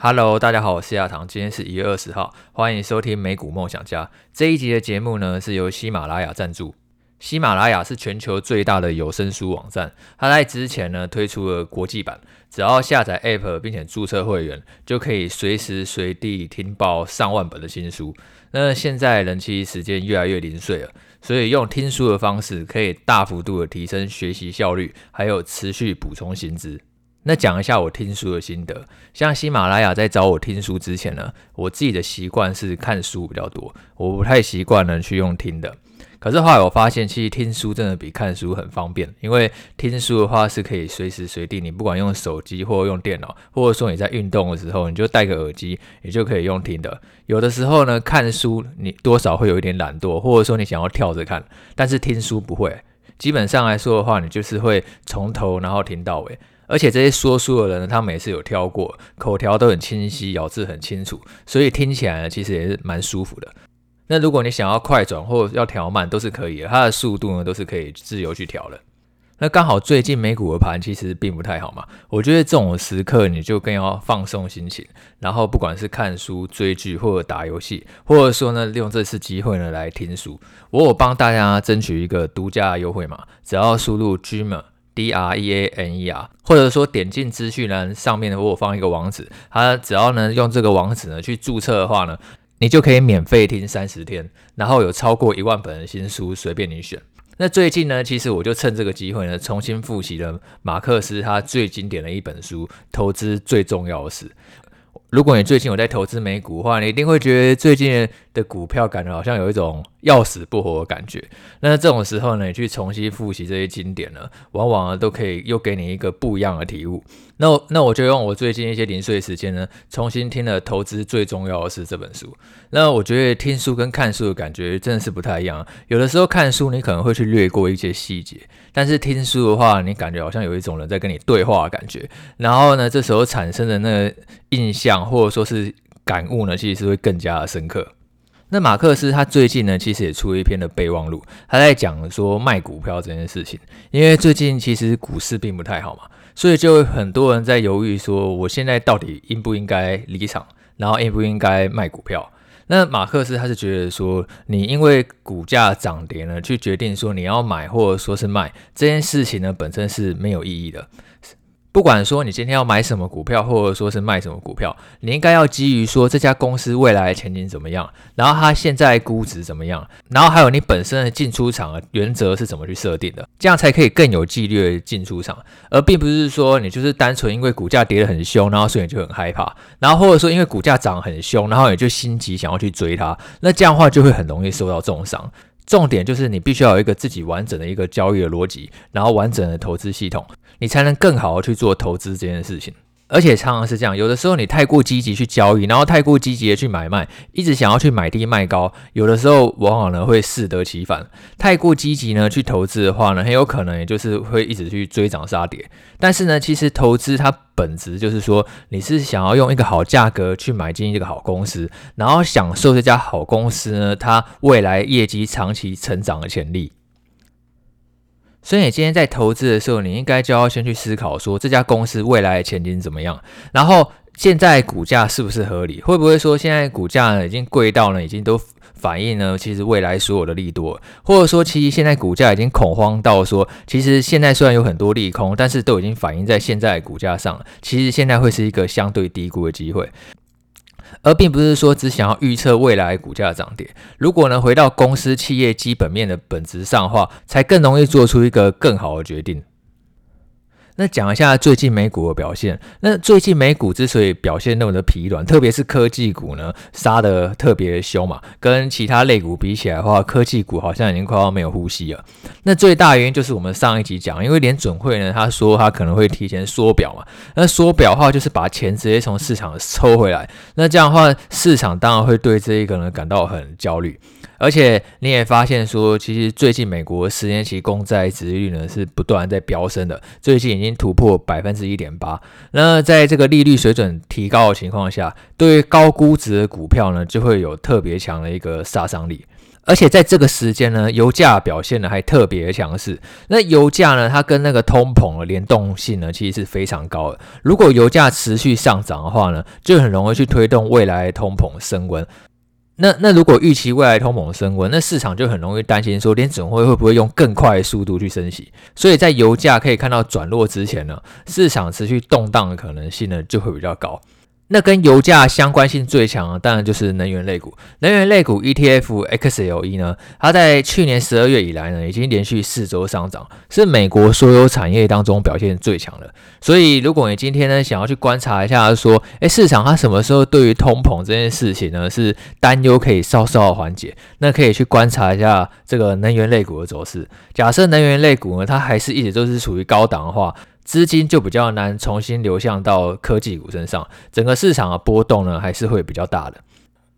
Hello，大家好，我是亚堂，今天是一月二十号，欢迎收听美股梦想家。这一集的节目呢，是由喜马拉雅赞助。喜马拉雅是全球最大的有声书网站，它在之前呢推出了国际版，只要下载 App 并且注册会员，就可以随时随地听报上万本的新书。那现在人气时间越来越零碎了，所以用听书的方式可以大幅度的提升学习效率，还有持续补充新知。那讲一下我听书的心得，像喜马拉雅在找我听书之前呢，我自己的习惯是看书比较多，我不太习惯呢去用听的。可是后来我发现，其实听书真的比看书很方便，因为听书的话是可以随时随地，你不管用手机或用电脑，或者说你在运动的时候，你就戴个耳机，你就可以用听的。有的时候呢，看书你多少会有一点懒惰，或者说你想要跳着看，但是听书不会，基本上来说的话，你就是会从头然后听到尾，而且这些说书的人呢，他每次有挑过，口条都很清晰，咬字很清楚，所以听起来呢，其实也是蛮舒服的。那如果你想要快转或要调慢都是可以的，它的速度呢都是可以自由去调的。那刚好最近美股的盘其实并不太好嘛，我觉得这种时刻你就更要放松心情，然后不管是看书、追剧或者打游戏，或者说呢利用这次机会呢来听书，我有帮大家争取一个独家优惠嘛，只要输入 Dreamer D R E A N E R，或者说点进资讯栏上面呢我放一个网址，它只要呢用这个网址呢去注册的话呢。你就可以免费听三十天，然后有超过一万本的新书随便你选。那最近呢，其实我就趁这个机会呢，重新复习了马克思他最经典的一本书《投资最重要的事》。如果你最近有在投资美股的话，你一定会觉得最近的股票感觉好像有一种要死不活的感觉。那这种时候呢，你去重新复习这些经典呢，往往呢都可以又给你一个不一样的体悟。那那我就用我最近一些零碎时间呢，重新听了《投资最重要的是》这本书。那我觉得听书跟看书的感觉真的是不太一样。有的时候看书你可能会去略过一些细节，但是听书的话，你感觉好像有一种人在跟你对话的感觉。然后呢，这时候产生的那印象或者说是感悟呢，其实是会更加的深刻。那马克思他最近呢，其实也出了一篇的备忘录，他在讲说卖股票这件事情。因为最近其实股市并不太好嘛，所以就很多人在犹豫说，我现在到底应不应该离场，然后应不应该卖股票？那马克思他是觉得说，你因为股价涨跌呢，去决定说你要买或者说是卖这件事情呢，本身是没有意义的。不管说你今天要买什么股票，或者说是卖什么股票，你应该要基于说这家公司未来的前景怎么样，然后它现在估值怎么样，然后还有你本身的进出场的原则是怎么去设定的，这样才可以更有纪律的进出场，而并不是说你就是单纯因为股价跌得很凶，然后所以你就很害怕，然后或者说因为股价涨很凶，然后你就心急想要去追它，那这样的话就会很容易受到重伤。重点就是你必须要有一个自己完整的一个交易的逻辑，然后完整的投资系统，你才能更好的去做投资这件事情。而且常常是这样，有的时候你太过积极去交易，然后太过积极的去买卖，一直想要去买低卖高，有的时候往往呢会适得其反。太过积极呢去投资的话呢，很有可能也就是会一直去追涨杀跌。但是呢，其实投资它本质就是说，你是想要用一个好价格去买进一个好公司，然后享受这家好公司呢它未来业绩长期成长的潜力。所以你今天在投资的时候，你应该就要先去思考说，这家公司未来的前景怎么样，然后现在股价是不是合理？会不会说现在股价呢已经贵到呢已经都反映呢其实未来所有的利多，或者说其实现在股价已经恐慌到说，其实现在虽然有很多利空，但是都已经反映在现在的股价上了，其实现在会是一个相对低估的机会。而并不是说只想要预测未来股价涨跌。如果能，回到公司企业基本面的本质上的话，才更容易做出一个更好的决定。那讲一下最近美股的表现。那最近美股之所以表现那么的疲软，特别是科技股呢，杀得特别凶嘛。跟其他类股比起来的话，科技股好像已经快要没有呼吸了。那最大原因就是我们上一集讲，因为连准会呢，他说他可能会提前缩表嘛。那缩表的话，就是把钱直接从市场抽回来。那这样的话，市场当然会对这一个呢感到很焦虑。而且你也发现说，其实最近美国十年期公债殖利率呢是不断在飙升的，最近已经突破百分之一点八。那在这个利率水准提高的情况下，对于高估值的股票呢就会有特别强的一个杀伤力。而且在这个时间呢，油价表现的还特别强势。那油价呢，它跟那个通膨的联动性呢，其实是非常高的。如果油价持续上涨的话呢，就很容易去推动未来通膨升温。那那如果预期未来通膨升温，那市场就很容易担心说，联准会会不会用更快的速度去升息？所以在油价可以看到转弱之前呢，市场持续动荡的可能性呢，就会比较高。那跟油价相关性最强的，当然就是能源类股。能源类股 ETF XLE 呢，它在去年十二月以来呢，已经连续四周上涨，是美国所有产业当中表现最强的。所以，如果你今天呢想要去观察一下，说，诶，市场它什么时候对于通膨这件事情呢是担忧可以稍稍缓解，那可以去观察一下这个能源类股的走势。假设能源类股呢，它还是一直都是处于高档的话，资金就比较难重新流向到科技股身上，整个市场的波动呢还是会比较大的。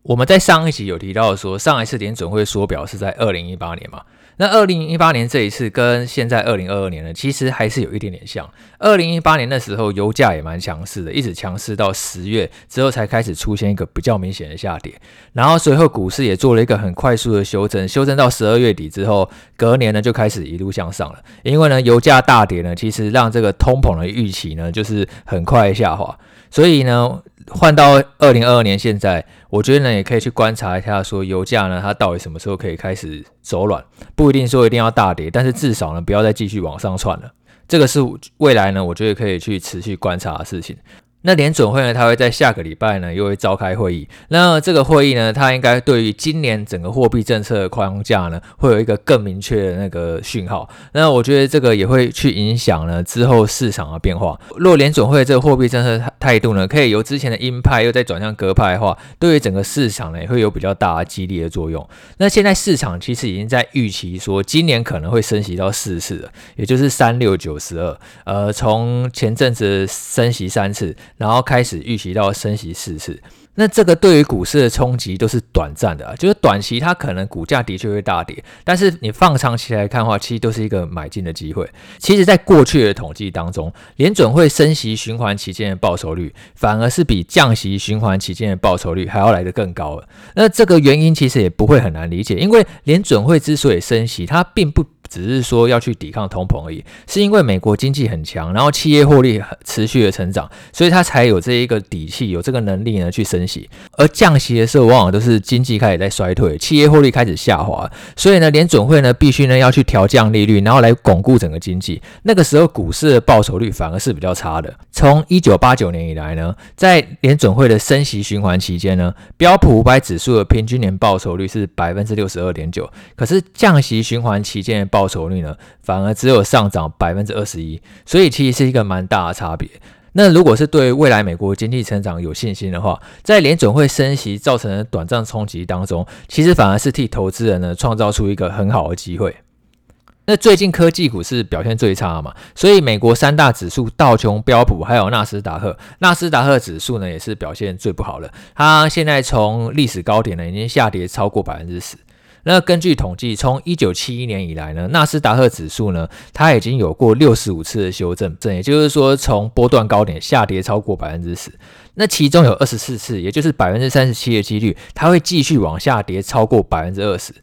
我们在上一集有提到说，上一次联准会缩表是在二零一八年嘛。那二零一八年这一次跟现在二零二二年呢，其实还是有一点点像。二零一八年的时候，油价也蛮强势的，一直强势到十月之后才开始出现一个比较明显的下跌。然后随后股市也做了一个很快速的修正，修正到十二月底之后，隔年呢就开始一路向上了。因为呢油价大跌呢，其实让这个通膨的预期呢就是很快下滑，所以呢。换到二零二二年现在，我觉得呢也可以去观察一下，说油价呢它到底什么时候可以开始走软，不一定说一定要大跌，但是至少呢不要再继续往上窜了，这个是未来呢我觉得可以去持续观察的事情。那联准会呢，它会在下个礼拜呢又会召开会议。那这个会议呢，它应该对于今年整个货币政策的框架呢，会有一个更明确的那个讯号。那我觉得这个也会去影响呢之后市场的变化。若联准会这个货币政策态度呢，可以由之前的鹰派又再转向鸽派的话，对于整个市场呢也会有比较大的激励的作用。那现在市场其实已经在预期说，今年可能会升息到四次了，也就是三六九十二。呃，从前阵子升息三次。然后开始预期到升息四次，那这个对于股市的冲击都是短暂的啊，就是短期它可能股价的确会大跌，但是你放长期来看的话，其实都是一个买进的机会。其实，在过去的统计当中，联准会升息循环期间的报酬率，反而是比降息循环期间的报酬率还要来得更高了。那这个原因其实也不会很难理解，因为联准会之所以升息，它并不。只是说要去抵抗通膨而已，是因为美国经济很强，然后企业获利持续的成长，所以它才有这一个底气，有这个能力呢去升息。而降息的时候，往往都是经济开始在衰退，企业获利开始下滑，所以呢，联准会呢必须呢要去调降利率，然后来巩固整个经济。那个时候股市的报酬率反而是比较差的。从一九八九年以来呢，在联准会的升息循环期间呢，标普五百指数的平均年报酬率是百分之六十二点九，可是降息循环期间报报酬率呢，反而只有上涨百分之二十一，所以其实是一个蛮大的差别。那如果是对未来美国经济成长有信心的话，在联准会升息造成的短暂冲击当中，其实反而是替投资人呢创造出一个很好的机会。那最近科技股是表现最差嘛，所以美国三大指数道琼、标普还有纳斯达克，纳斯达克指数呢也是表现最不好的，它现在从历史高点呢已经下跌超过百分之十。那根据统计，从一九七一年以来呢，纳斯达克指数呢，它已经有过六十五次的修正，这也就是说，从波段高点下跌超过百分之十。那其中有二十四次，也就是百分之三十七的几率，它会继续往下跌超过百分之二十。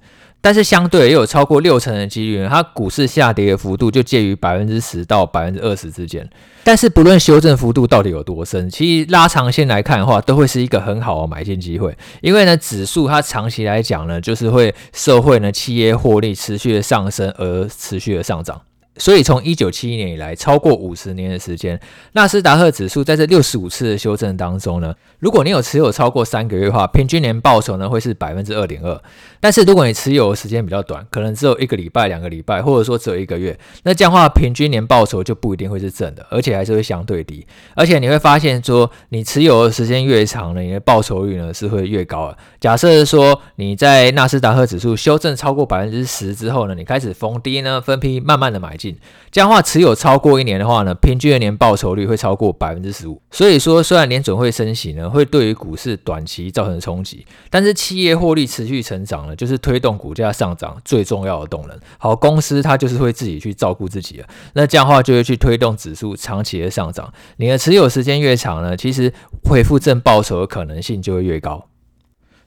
但是相对也有超过六成的几率，它股市下跌的幅度就介于百分之十到百分之二十之间。但是不论修正幅度到底有多深，其实拉长线来看的话，都会是一个很好的买进机会。因为呢，指数它长期来讲呢，就是会社会呢企业获利持续的上升而持续的上涨。所以，从一九七一年以来，超过五十年的时间，纳斯达克指数在这六十五次的修正当中呢，如果你有持有超过三个月的话，平均年报酬呢会是百分之二点二。但是，如果你持有的时间比较短，可能只有一个礼拜、两个礼拜，或者说只有一个月，那这样话，平均年报酬就不一定会是正的，而且还是会相对低。而且你会发现说，你持有的时间越长呢，你的报酬率呢是会越高的。假设说你在纳斯达克指数修正超过百分之十之后呢，你开始逢低呢分批慢慢的买进。这样的话，持有超过一年的话呢，平均的年报酬率会超过百分之十五。所以说，虽然年准会升息呢，会对于股市短期造成冲击，但是企业获利持续成长呢，就是推动股价上涨最重要的动能。好，公司它就是会自己去照顾自己了。那这样的话，就会去推动指数长期的上涨。你的持有时间越长呢，其实恢复正报酬的可能性就会越高。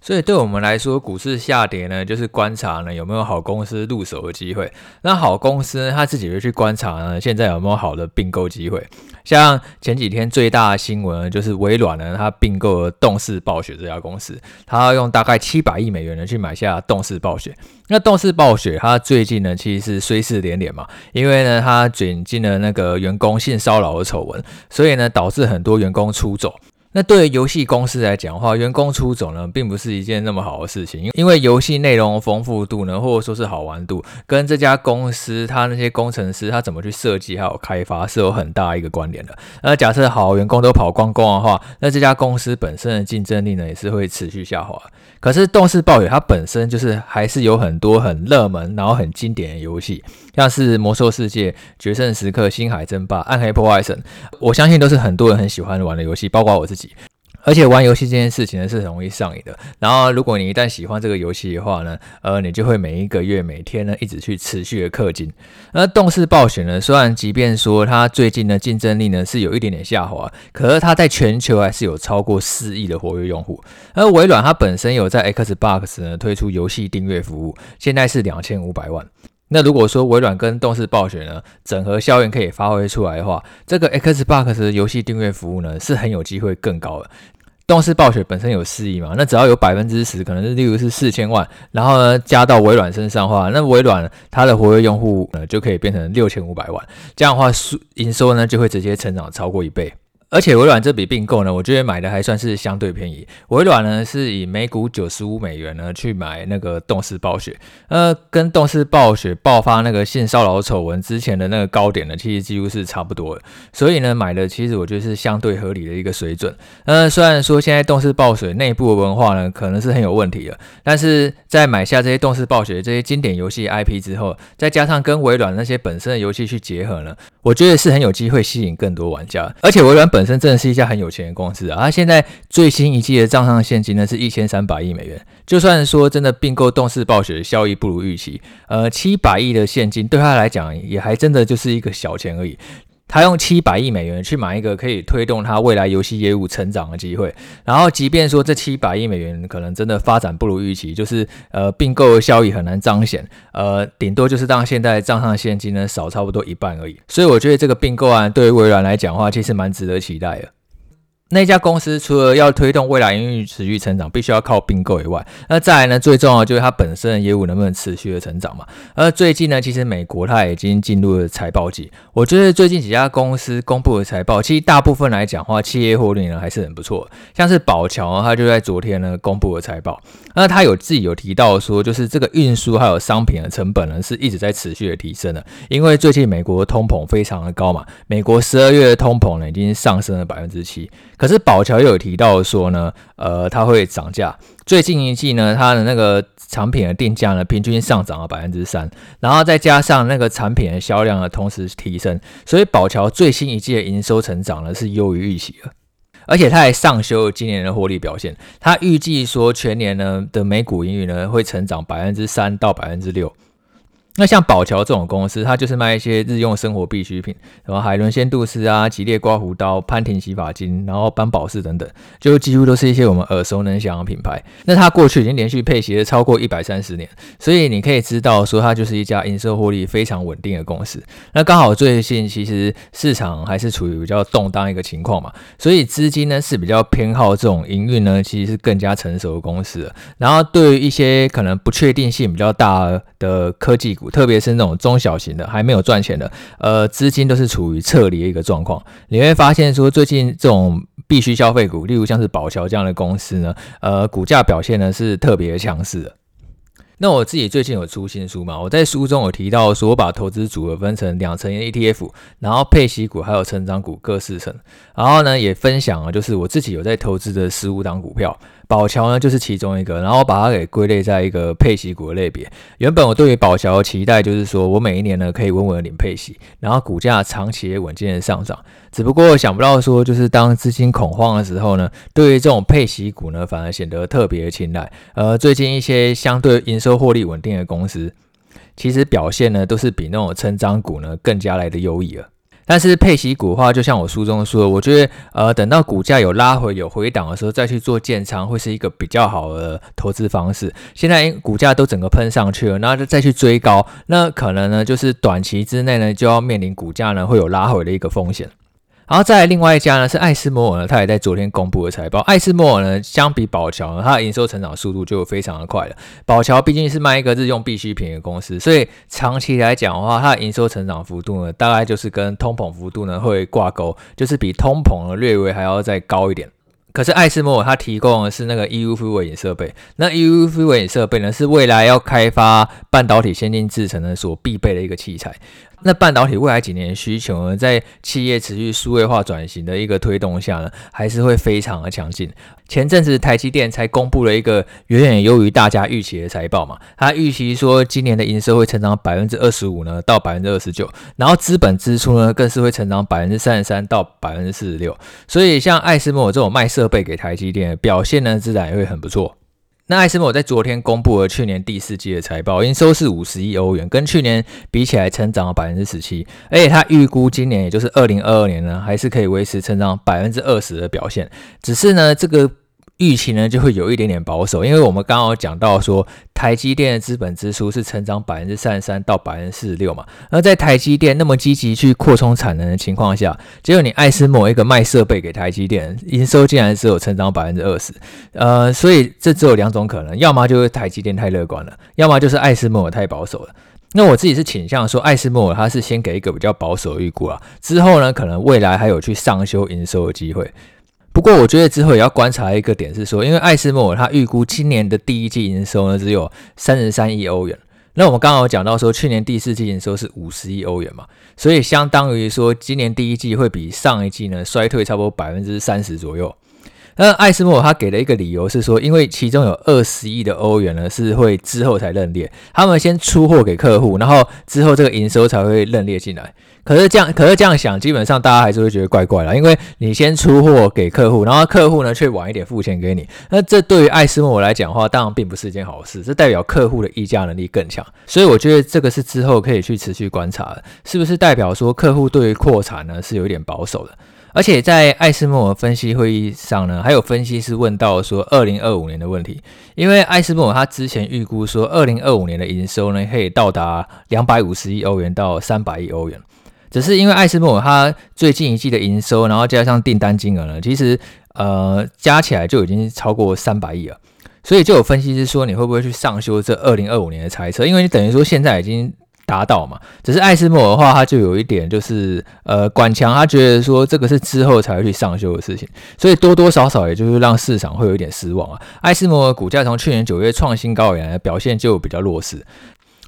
所以对我们来说，股市下跌呢，就是观察呢有没有好公司入手的机会。那好公司呢，他自己会去观察呢，现在有没有好的并购机会。像前几天最大的新闻，就是微软呢，它并购了动视暴雪这家公司，它要用大概七百亿美元呢去买下动视暴雪。那动视暴雪它最近呢，其实是衰事连连嘛，因为呢，它卷进了那个员工性骚扰的丑闻，所以呢，导致很多员工出走。那对于游戏公司来讲的话，员工出走呢，并不是一件那么好的事情，因因为游戏内容丰富度呢，或者说是好玩度，跟这家公司他那些工程师他怎么去设计还有开发是有很大一个关联的。那假设好员工都跑光光的话，那这家公司本身的竞争力呢，也是会持续下滑。可是动视暴雪它本身就是还是有很多很热门，然后很经典的游戏，像是魔兽世界、决胜时刻、星海争霸、暗黑破坏神，我相信都是很多人很喜欢玩的游戏，包括我自己。而且玩游戏这件事情呢，是很容易上瘾的。然后，如果你一旦喜欢这个游戏的话呢，呃，你就会每一个月、每天呢，一直去持续的氪金。那动视暴雪呢，虽然即便说它最近的竞争力呢是有一点点下滑，可是它在全球还是有超过四亿的活跃用户。而微软它本身有在 Xbox 呢推出游戏订阅服务，现在是两千五百万。那如果说微软跟动视暴雪呢，整合效应可以发挥出来的话，这个 Xbox 游戏订阅服务呢是很有机会更高的。动视暴雪本身有四亿嘛，那只要有百分之十，可能是例如是四千万，然后呢加到微软身上的话，那微软它的活跃用户呢就可以变成六千五百万，这样的话营收呢就会直接成长超过一倍。而且微软这笔并购呢，我觉得买的还算是相对便宜。微软呢是以每股九十五美元呢去买那个动视暴雪，呃，跟动视暴雪爆发那个性骚扰丑闻之前的那个高点呢，其实几乎是差不多的。所以呢，买的其实我觉得是相对合理的一个水准。呃，虽然说现在动视暴雪内部的文化呢可能是很有问题的，但是在买下这些动视暴雪这些经典游戏 IP 之后，再加上跟微软那些本身的游戏去结合呢，我觉得是很有机会吸引更多玩家。而且微软本本身真的是一家很有钱的公司啊！它现在最新一季的账上现金呢是一千三百亿美元。就算说真的并购动视暴雪效益不如预期，呃，七百亿的现金对他来讲也还真的就是一个小钱而已。他用七百亿美元去买一个可以推动他未来游戏业务成长的机会，然后即便说这七百亿美元可能真的发展不如预期，就是呃并购的效益很难彰显，呃顶多就是让现在账上现金呢少差不多一半而已。所以我觉得这个并购案对于微软来讲的话，其实蛮值得期待的。那家公司除了要推动未来营运持续成长，必须要靠并购以外，那再来呢，最重要就是它本身的业务能不能持续的成长嘛？而最近呢，其实美国它已经进入了财报季，我觉得最近几家公司公布的财报，其实大部分来讲的话，企业获利呢还是很不错。像是宝侨，它就在昨天呢公布了财报，那它有自己有提到说，就是这个运输还有商品的成本呢是一直在持续的提升的，因为最近美国通膨非常的高嘛，美国十二月的通膨呢已经上升了百分之七。可是宝桥又有提到说呢，呃，它会涨价。最近一季呢，它的那个产品的定价呢，平均上涨了百分之三，然后再加上那个产品的销量呢，同时提升，所以宝桥最新一季的营收成长呢是优于预期的，而且它还上修今年的获利表现，它预计说全年呢的每股盈余呢会成长百分之三到百分之六。那像宝侨这种公司，它就是卖一些日用生活必需品，什么海伦仙度斯啊、吉列刮胡刀、潘婷洗发精，然后班宝适等等，就几乎都是一些我们耳熟能详的品牌。那它过去已经连续配息了超过一百三十年，所以你可以知道说它就是一家营收获利非常稳定的公司。那刚好最近其实市场还是处于比较动荡一个情况嘛，所以资金呢是比较偏好这种营运呢其实是更加成熟的公司。然后对于一些可能不确定性比较大的科技股。特别是那种中小型的还没有赚钱的，呃，资金都是处于撤离的一个状况。你会发现说，最近这种必须消费股，例如像是宝桥这样的公司呢，呃，股价表现呢是特别强势的。那我自己最近有出新书嘛，我在书中有提到说，我把投资组合分成两层 ETF，然后配息股还有成长股各四层，然后呢也分享了就是我自己有在投资的十五档股票。宝侨呢就是其中一个，然后把它给归类在一个配息股的类别。原本我对于宝侨的期待就是说我每一年呢可以稳稳的领配息，然后股价长期也稳健的上涨。只不过想不到说，就是当资金恐慌的时候呢，对于这种配息股呢反而显得特别的青睐。而最近一些相对营收获利稳定的公司，其实表现呢都是比那种成长股呢更加来的优异了。但是配息股的话，就像我书中说的，我觉得呃，等到股价有拉回、有回档的时候，再去做建仓，会是一个比较好的投资方式。现在股价都整个喷上去了，然后再去追高，那可能呢，就是短期之内呢，就要面临股价呢会有拉回的一个风险。然后再来另外一家呢是艾斯摩尔呢，它也在昨天公布了财报。艾斯摩尔呢，相比宝桥呢，它的营收成长速度就非常的快了。宝桥毕竟是卖一个日用必需品的公司，所以长期来讲的话，它的营收成长幅度呢，大概就是跟通膨幅度呢会挂钩，就是比通膨呢略微还要再高一点。可是艾斯摩尔它提供的是那个 EUV 微影设备，那 EUV 微影设备呢是未来要开发半导体先进制程呢所必备的一个器材。那半导体未来几年需求呢，在企业持续数位化转型的一个推动下呢，还是会非常的强劲。前阵子台积电才公布了一个远远优于大家预期的财报嘛，它预期说今年的营收会成长百分之二十五呢，到百分之二十九，然后资本支出呢更是会成长百分之三十三到百分之四十六。所以像艾斯摩这种卖设备给台积电的表现呢，自然也会很不错。那艾斯莫在昨天公布了去年第四季的财报，营收是五十亿欧元，跟去年比起来成长了百分之十七，而且他预估今年也就是二零二二年呢，还是可以维持成长百分之二十的表现，只是呢这个。预期呢就会有一点点保守，因为我们刚刚有讲到说，台积电的资本支出是成长百分之三十三到百分之四十六嘛。而在台积电那么积极去扩充产能的情况下，结果你艾斯摩尔一个卖设备给台积电，营收竟然只有成长百分之二十，呃，所以这只有两种可能，要么就是台积电太乐观了，要么就是艾斯摩尔太保守了。那我自己是倾向说，艾斯莫尔它是先给一个比较保守预估啊，之后呢，可能未来还有去上修营收的机会。不过，我觉得之后也要观察一个点是说，因为艾斯莫尔他预估今年的第一季营收呢只有三十三亿欧元，那我们刚刚有讲到说，去年第四季营收是五十亿欧元嘛，所以相当于说今年第一季会比上一季呢衰退差不多百分之三十左右。那艾斯莫他给了一个理由是说，因为其中有二十亿的欧元呢是会之后才认列，他们先出货给客户，然后之后这个营收才会认列进来。可是这样，可是这样想，基本上大家还是会觉得怪怪的，因为你先出货给客户，然后客户呢却晚一点付钱给你，那这对于艾斯莫来讲的话，当然并不是一件好事，这代表客户的议价能力更强，所以我觉得这个是之后可以去持续观察的，是不是代表说客户对于扩产呢是有一点保守的？而且在艾斯莫分析会议上呢，还有分析师问到说二零二五年的问题，因为艾斯莫他之前预估说二零二五年的营收呢可以到达两百五十亿欧元到三百亿欧元。只是因为艾斯莫尔它最近一季的营收，然后加上订单金额呢，其实呃加起来就已经超过三百亿了，所以就有分析师说，你会不会去上修这二零二五年的猜测？因为你等于说现在已经达到嘛。只是艾斯莫尔的话，他就有一点就是呃管强，他觉得说这个是之后才会去上修的事情，所以多多少少也就是让市场会有一点失望啊。艾斯莫尔股价从去年九月创新高以来，表现就比较弱势。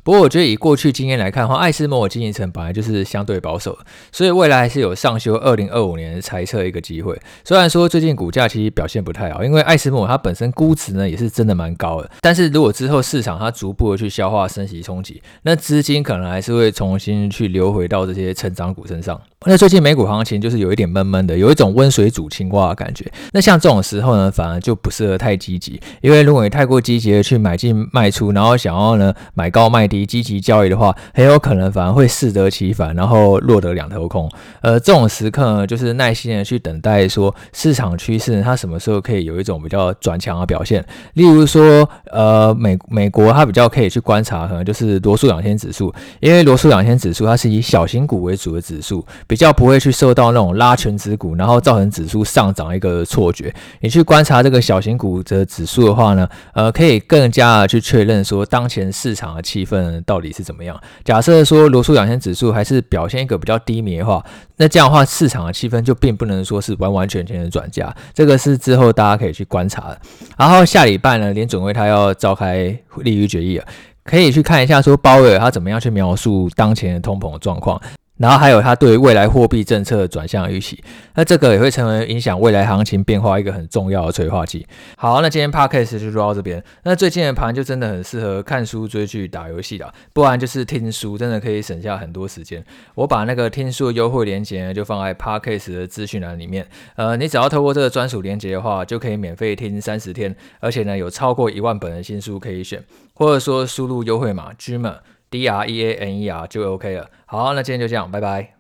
不过，我觉得以过去经验来看的话，艾斯摩尔经营层本来就是相对保守，所以未来还是有上修二零二五年的财测一个机会。虽然说最近股价其实表现不太好，因为艾斯摩尔它本身估值呢也是真的蛮高的。但是如果之后市场它逐步的去消化升息冲击，那资金可能还是会重新去流回到这些成长股身上。那最近美股行情就是有一点闷闷的，有一种温水煮青蛙的感觉。那像这种时候呢，反而就不适合太积极，因为如果你太过积极的去买进卖出，然后想要呢买高卖低，积极交易的话，很有可能反而会适得其反，然后落得两头空。呃，这种时刻呢，就是耐心的去等待说市场趋势它什么时候可以有一种比较转强的表现。例如说，呃，美美国它比较可以去观察，可能就是罗素两千指数，因为罗素两千指数它是以小型股为主的指数。比较不会去受到那种拉全指股，然后造成指数上涨一个错觉。你去观察这个小型股的指数的话呢，呃，可以更加的去确认说当前市场的气氛嗯到底是怎么样。假设说罗素两千指数还是表现一个比较低迷的话，那这样的话市场的气氛就并不能说是完完全全的转佳。这个是之后大家可以去观察的。然后下礼拜呢，联准会他要召开利率决议了，可以去看一下说鲍威尔他怎么样去描述当前的通膨状况。然后还有他对未来货币政策的转向预期，那这个也会成为影响未来行情变化一个很重要的催化剂。好，那今天 podcast 就说到这边。那最近的盘就真的很适合看书、追剧、打游戏的，不然就是听书，真的可以省下很多时间。我把那个听书的优惠链接呢，就放在 podcast 的资讯栏里面。呃，你只要透过这个专属链接的话，就可以免费听三十天，而且呢有超过一万本的新书可以选，或者说输入优惠码 Dreamer。D R E A N E R 就 OK 了。好，那今天就这样，拜拜。